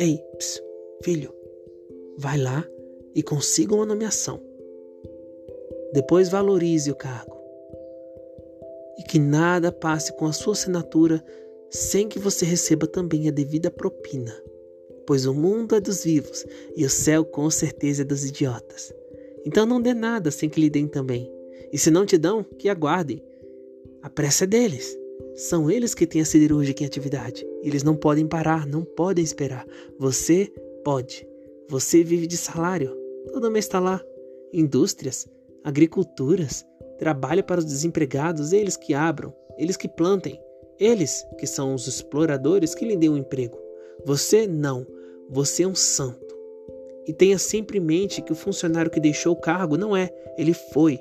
Ei, ps, filho, vai lá e consiga uma nomeação. Depois valorize o cargo. E que nada passe com a sua assinatura sem que você receba também a devida propina. Pois o mundo é dos vivos e o céu com certeza é dos idiotas. Então não dê nada sem que lhe deem também. E se não te dão, que aguardem. A pressa é deles. São eles que têm a siderúrgica em atividade. Eles não podem parar, não podem esperar. Você pode. Você vive de salário. Todo mês está lá. Indústrias, agriculturas, trabalho para os desempregados, eles que abram, eles que plantem, eles que são os exploradores que lhe dêem um emprego. Você não. Você é um santo. E tenha sempre em mente que o funcionário que deixou o cargo não é, ele foi.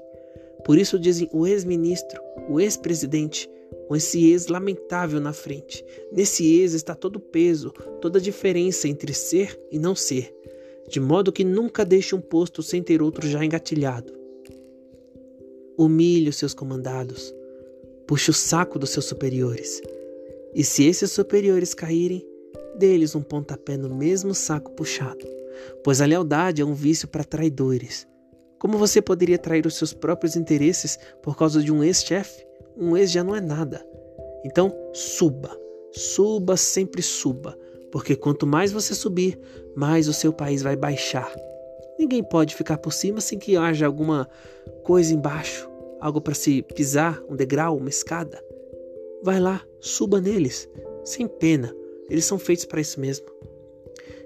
Por isso dizem o ex-ministro, o ex-presidente, com esse ex lamentável na frente. Nesse ex está todo o peso, toda a diferença entre ser e não ser, de modo que nunca deixe um posto sem ter outro já engatilhado. Humilhe os seus comandados, puxe o saco dos seus superiores, e se esses superiores caírem, dê-lhes um pontapé no mesmo saco puxado, pois a lealdade é um vício para traidores. Como você poderia trair os seus próprios interesses por causa de um ex-chefe? Um ex já não é nada. Então, suba. Suba, sempre suba. Porque quanto mais você subir, mais o seu país vai baixar. Ninguém pode ficar por cima sem que haja alguma coisa embaixo, algo para se pisar, um degrau, uma escada. Vai lá, suba neles, sem pena. Eles são feitos para isso mesmo.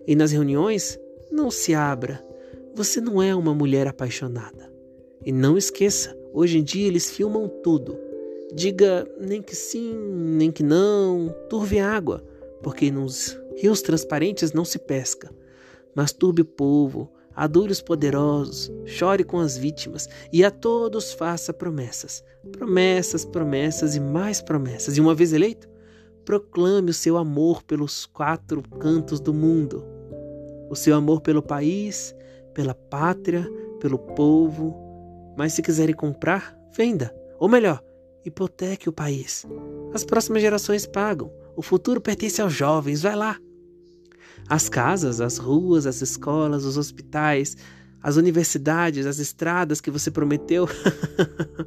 E nas reuniões, não se abra, você não é uma mulher apaixonada. E não esqueça, hoje em dia eles filmam tudo. Diga nem que sim, nem que não, turve água, porque nos rios transparentes não se pesca. Mas turbe o povo, adule os poderosos, chore com as vítimas e a todos faça promessas. Promessas, promessas e mais promessas. E uma vez eleito, proclame o seu amor pelos quatro cantos do mundo. O seu amor pelo país, pela pátria, pelo povo. Mas se quiserem comprar, venda. Ou melhor, hipoteque o país. As próximas gerações pagam. O futuro pertence aos jovens. Vai lá. As casas, as ruas, as escolas, os hospitais, as universidades, as estradas que você prometeu,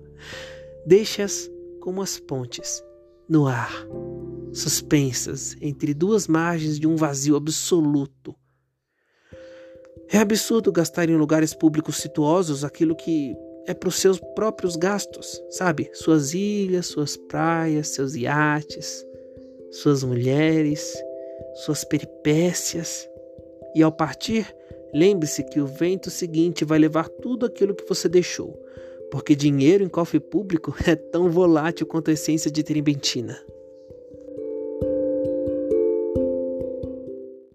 deixe-as como as pontes, no ar, suspensas entre duas margens de um vazio absoluto é absurdo gastar em lugares públicos situosos aquilo que é para os seus próprios gastos, sabe? Suas ilhas, suas praias, seus iates, suas mulheres, suas peripécias. E ao partir, lembre-se que o vento seguinte vai levar tudo aquilo que você deixou, porque dinheiro em cofre público é tão volátil quanto a essência de trimbentina.